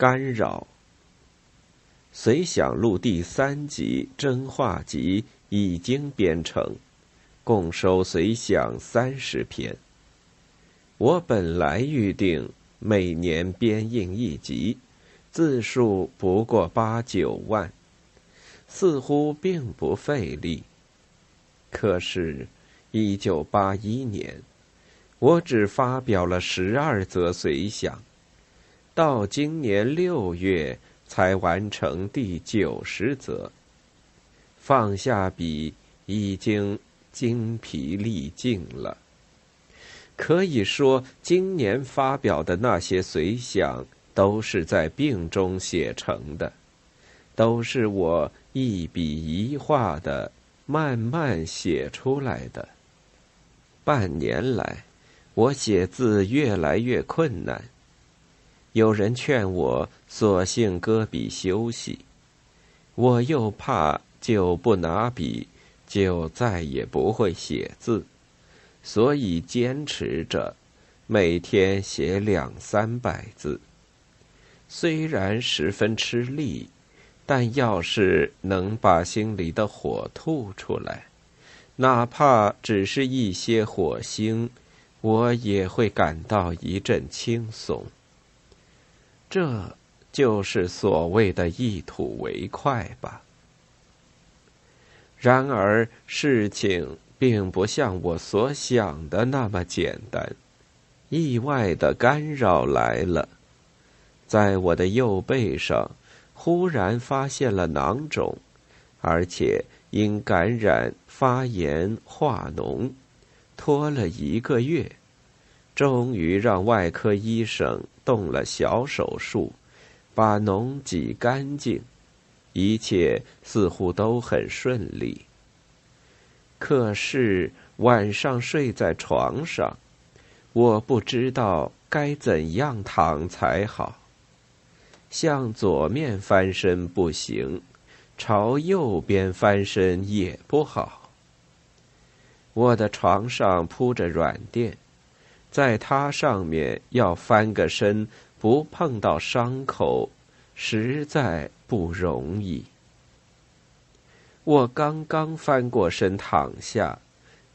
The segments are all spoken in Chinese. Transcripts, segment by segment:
干扰。随想录第三集真话集已经编成，共收随想三十篇。我本来预定每年编印一集，字数不过八九万，似乎并不费力。可是，一九八一年，我只发表了十二则随想，到今年六月。才完成第九十则。放下笔，已经精疲力尽了。可以说，今年发表的那些随想，都是在病中写成的，都是我一笔一画的慢慢写出来的。半年来，我写字越来越困难。有人劝我索性搁笔休息，我又怕就不拿笔，就再也不会写字，所以坚持着，每天写两三百字。虽然十分吃力，但要是能把心里的火吐出来，哪怕只是一些火星，我也会感到一阵轻松。这就是所谓的一吐为快吧。然而事情并不像我所想的那么简单，意外的干扰来了，在我的右背上忽然发现了囊肿，而且因感染发炎化脓，拖了一个月，终于让外科医生。动了小手术，把脓挤干净，一切似乎都很顺利。可是晚上睡在床上，我不知道该怎样躺才好。向左面翻身不行，朝右边翻身也不好。我的床上铺着软垫。在它上面要翻个身，不碰到伤口，实在不容易。我刚刚翻过身躺下，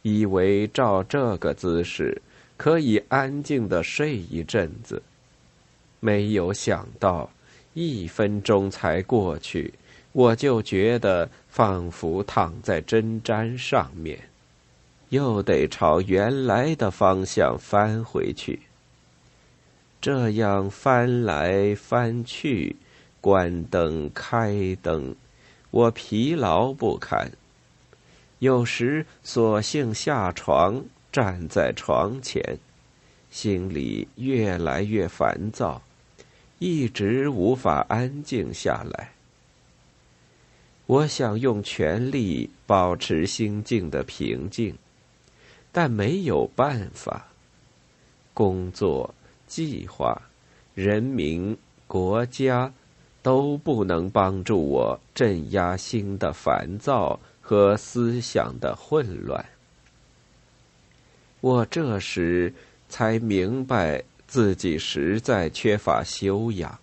以为照这个姿势可以安静的睡一阵子，没有想到一分钟才过去，我就觉得仿佛躺在针毡上面。又得朝原来的方向翻回去。这样翻来翻去，关灯开灯，我疲劳不堪。有时索性下床，站在床前，心里越来越烦躁，一直无法安静下来。我想用全力保持心境的平静。但没有办法，工作、计划、人民、国家，都不能帮助我镇压心的烦躁和思想的混乱。我这时才明白自己实在缺乏修养，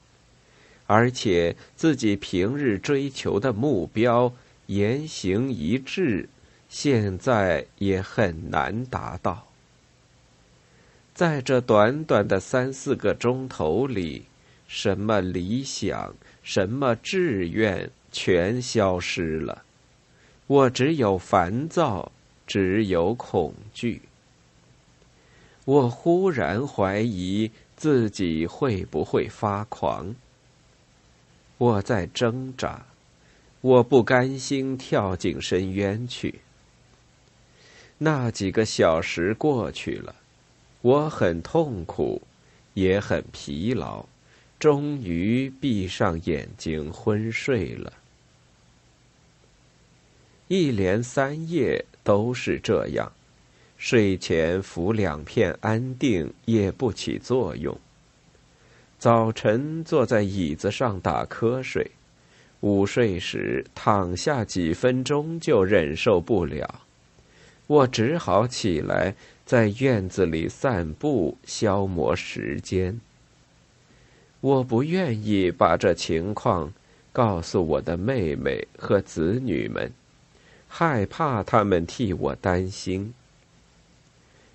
而且自己平日追求的目标言行一致。现在也很难达到。在这短短的三四个钟头里，什么理想、什么志愿全消失了。我只有烦躁，只有恐惧。我忽然怀疑自己会不会发狂。我在挣扎，我不甘心跳进深渊去。那几个小时过去了，我很痛苦，也很疲劳，终于闭上眼睛昏睡了。一连三夜都是这样，睡前服两片安定也不起作用。早晨坐在椅子上打瞌睡，午睡时躺下几分钟就忍受不了。我只好起来，在院子里散步消磨时间。我不愿意把这情况告诉我的妹妹和子女们，害怕他们替我担心。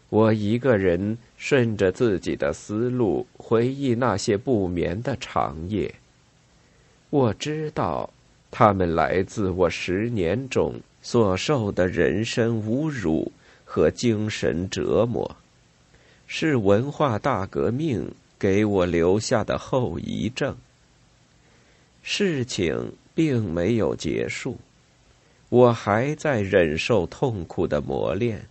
我一个人顺着自己的思路回忆那些不眠的长夜。我知道，他们来自我十年中所受的人身侮辱和精神折磨，是文化大革命给我留下的后遗症。事情并没有结束，我还在忍受痛苦的磨练。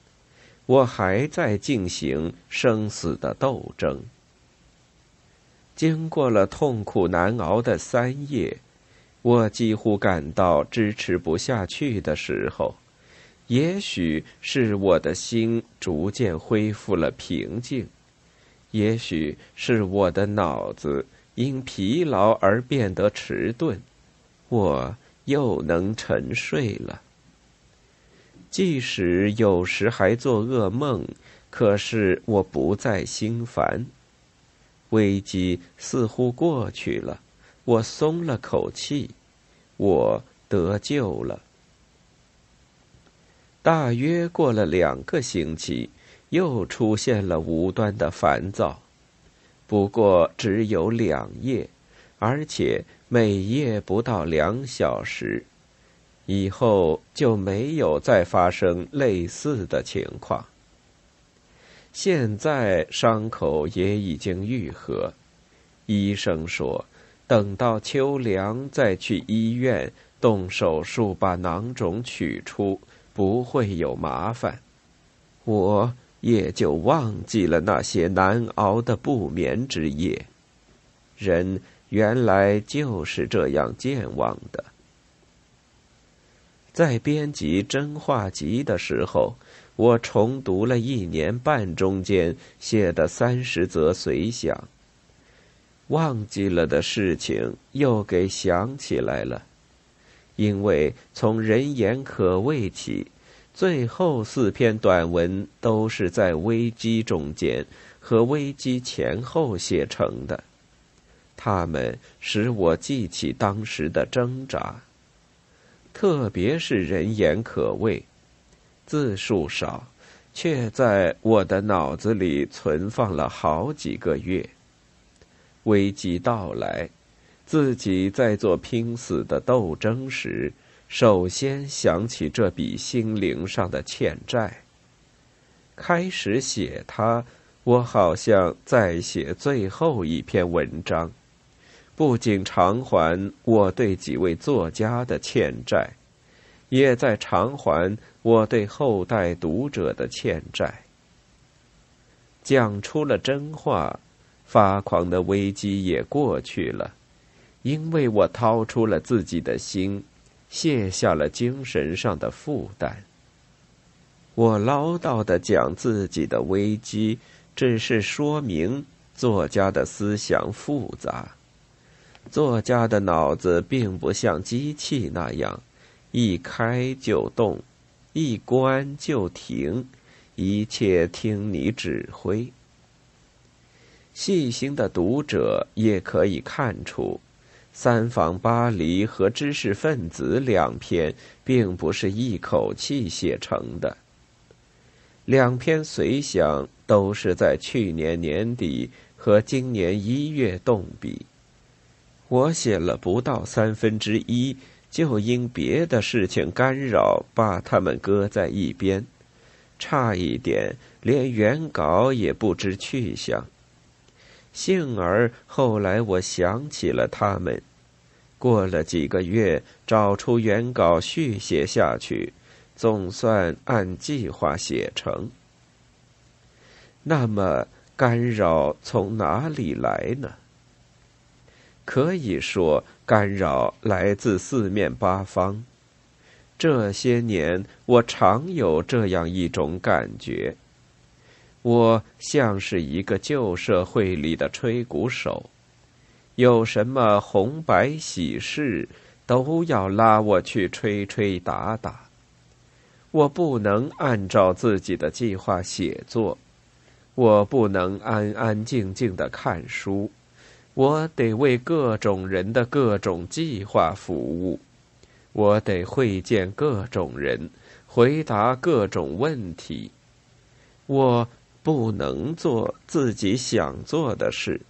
我还在进行生死的斗争。经过了痛苦难熬的三夜，我几乎感到支持不下去的时候，也许是我的心逐渐恢复了平静，也许是我的脑子因疲劳而变得迟钝，我又能沉睡了。即使有时还做噩梦，可是我不再心烦。危机似乎过去了，我松了口气，我得救了。大约过了两个星期，又出现了无端的烦躁，不过只有两夜，而且每夜不到两小时。以后就没有再发生类似的情况。现在伤口也已经愈合，医生说，等到秋凉再去医院动手术把囊肿取出，不会有麻烦。我也就忘记了那些难熬的不眠之夜。人原来就是这样健忘的。在编辑《真话集》的时候，我重读了一年半中间写的三十则随想。忘记了的事情又给想起来了，因为从《人言可畏》起，最后四篇短文都是在危机中间和危机前后写成的，它们使我记起当时的挣扎。特别是人言可畏，字数少，却在我的脑子里存放了好几个月。危机到来，自己在做拼死的斗争时，首先想起这笔心灵上的欠债。开始写它，我好像在写最后一篇文章。不仅偿还我对几位作家的欠债，也在偿还我对后代读者的欠债。讲出了真话，发狂的危机也过去了，因为我掏出了自己的心，卸下了精神上的负担。我唠叨的讲自己的危机，只是说明作家的思想复杂。作家的脑子并不像机器那样，一开就动，一关就停，一切听你指挥。细心的读者也可以看出，《三访巴黎》和《知识分子》两篇并不是一口气写成的。两篇随想都是在去年年底和今年一月动笔。我写了不到三分之一，就因别的事情干扰，把它们搁在一边，差一点连原稿也不知去向。幸而后来我想起了他们，过了几个月，找出原稿续写下去，总算按计划写成。那么干扰从哪里来呢？可以说，干扰来自四面八方。这些年，我常有这样一种感觉：我像是一个旧社会里的吹鼓手，有什么红白喜事，都要拉我去吹吹打打。我不能按照自己的计划写作，我不能安安静静的看书。我得为各种人的各种计划服务，我得会见各种人，回答各种问题。我不能做自己想做的事，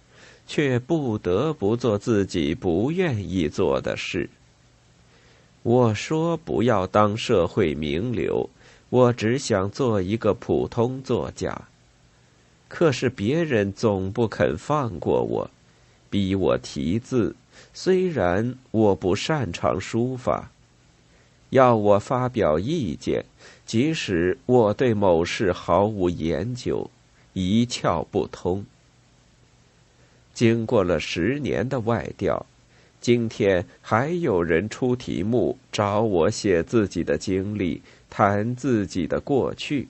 却不得不做自己不愿意做的事。我说不要当社会名流，我只想做一个普通作家。可是别人总不肯放过我。逼我题字，虽然我不擅长书法，要我发表意见，即使我对某事毫无研究，一窍不通。经过了十年的外调，今天还有人出题目找我写自己的经历，谈自己的过去，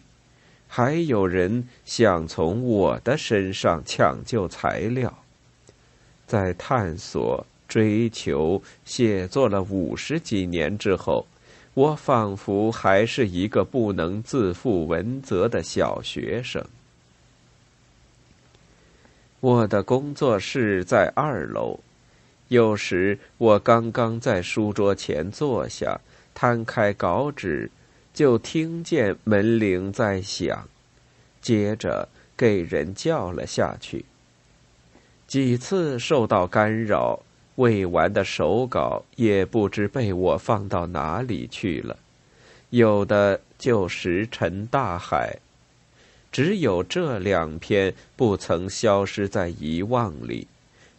还有人想从我的身上抢救材料。在探索、追求、写作了五十几年之后，我仿佛还是一个不能自负文责的小学生。我的工作室在二楼，有时我刚刚在书桌前坐下，摊开稿纸，就听见门铃在响，接着给人叫了下去。几次受到干扰，未完的手稿也不知被我放到哪里去了，有的就石沉大海，只有这两篇不曾消失在遗忘里，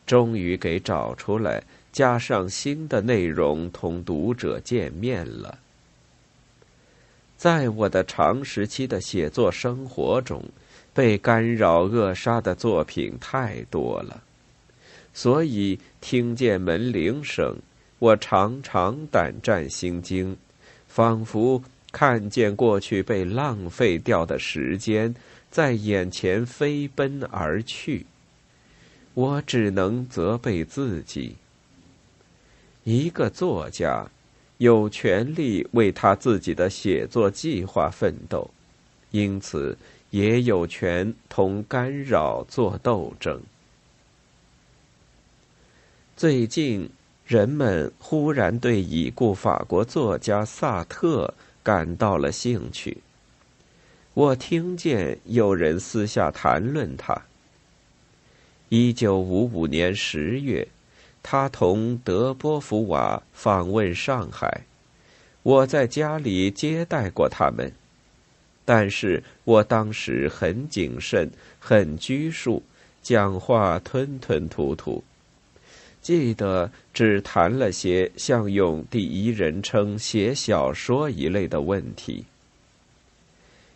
终于给找出来，加上新的内容，同读者见面了。在我的长时期的写作生活中。被干扰扼杀的作品太多了，所以听见门铃声，我常常胆战心惊，仿佛看见过去被浪费掉的时间在眼前飞奔而去。我只能责备自己：一个作家有权利为他自己的写作计划奋斗，因此。也有权同干扰做斗争。最近，人们忽然对已故法国作家萨特感到了兴趣。我听见有人私下谈论他。一九五五年十月，他同德波伏瓦访问上海，我在家里接待过他们。但是我当时很谨慎，很拘束，讲话吞吞吐吐。记得只谈了些像用第一人称写小说一类的问题。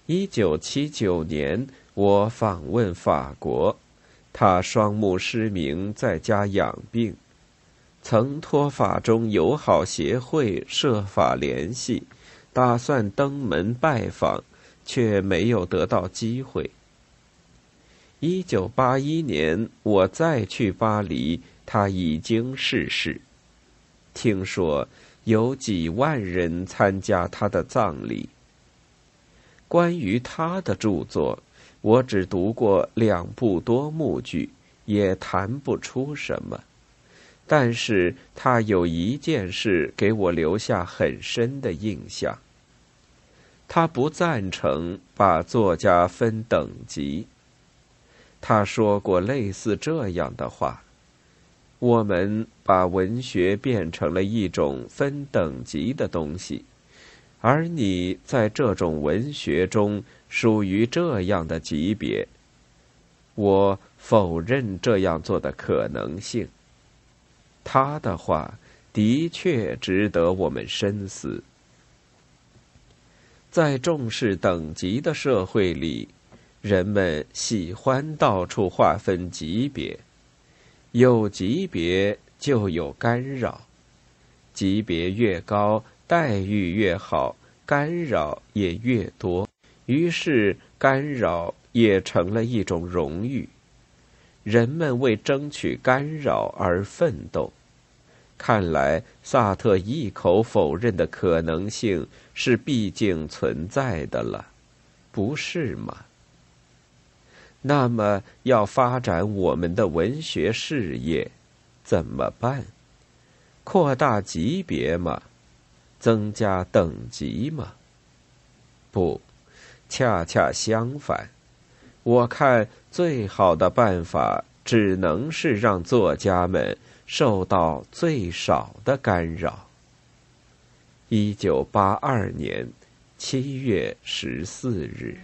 一九七九年，我访问法国，他双目失明，在家养病，曾托法中友好协会设法联系，打算登门拜访。却没有得到机会。一九八一年，我再去巴黎，他已经逝世。听说有几万人参加他的葬礼。关于他的著作，我只读过两部多幕剧，也谈不出什么。但是他有一件事给我留下很深的印象。他不赞成把作家分等级。他说过类似这样的话：“我们把文学变成了一种分等级的东西，而你在这种文学中属于这样的级别。我否认这样做的可能性。”他的话的确值得我们深思。在重视等级的社会里，人们喜欢到处划分级别，有级别就有干扰，级别越高，待遇越好，干扰也越多，于是干扰也成了一种荣誉，人们为争取干扰而奋斗。看来，萨特一口否认的可能性是毕竟存在的了，不是吗？那么要发展我们的文学事业，怎么办？扩大级别吗？增加等级吗？不，恰恰相反。我看最好的办法，只能是让作家们受到最少的干扰。一九八二年七月十四日。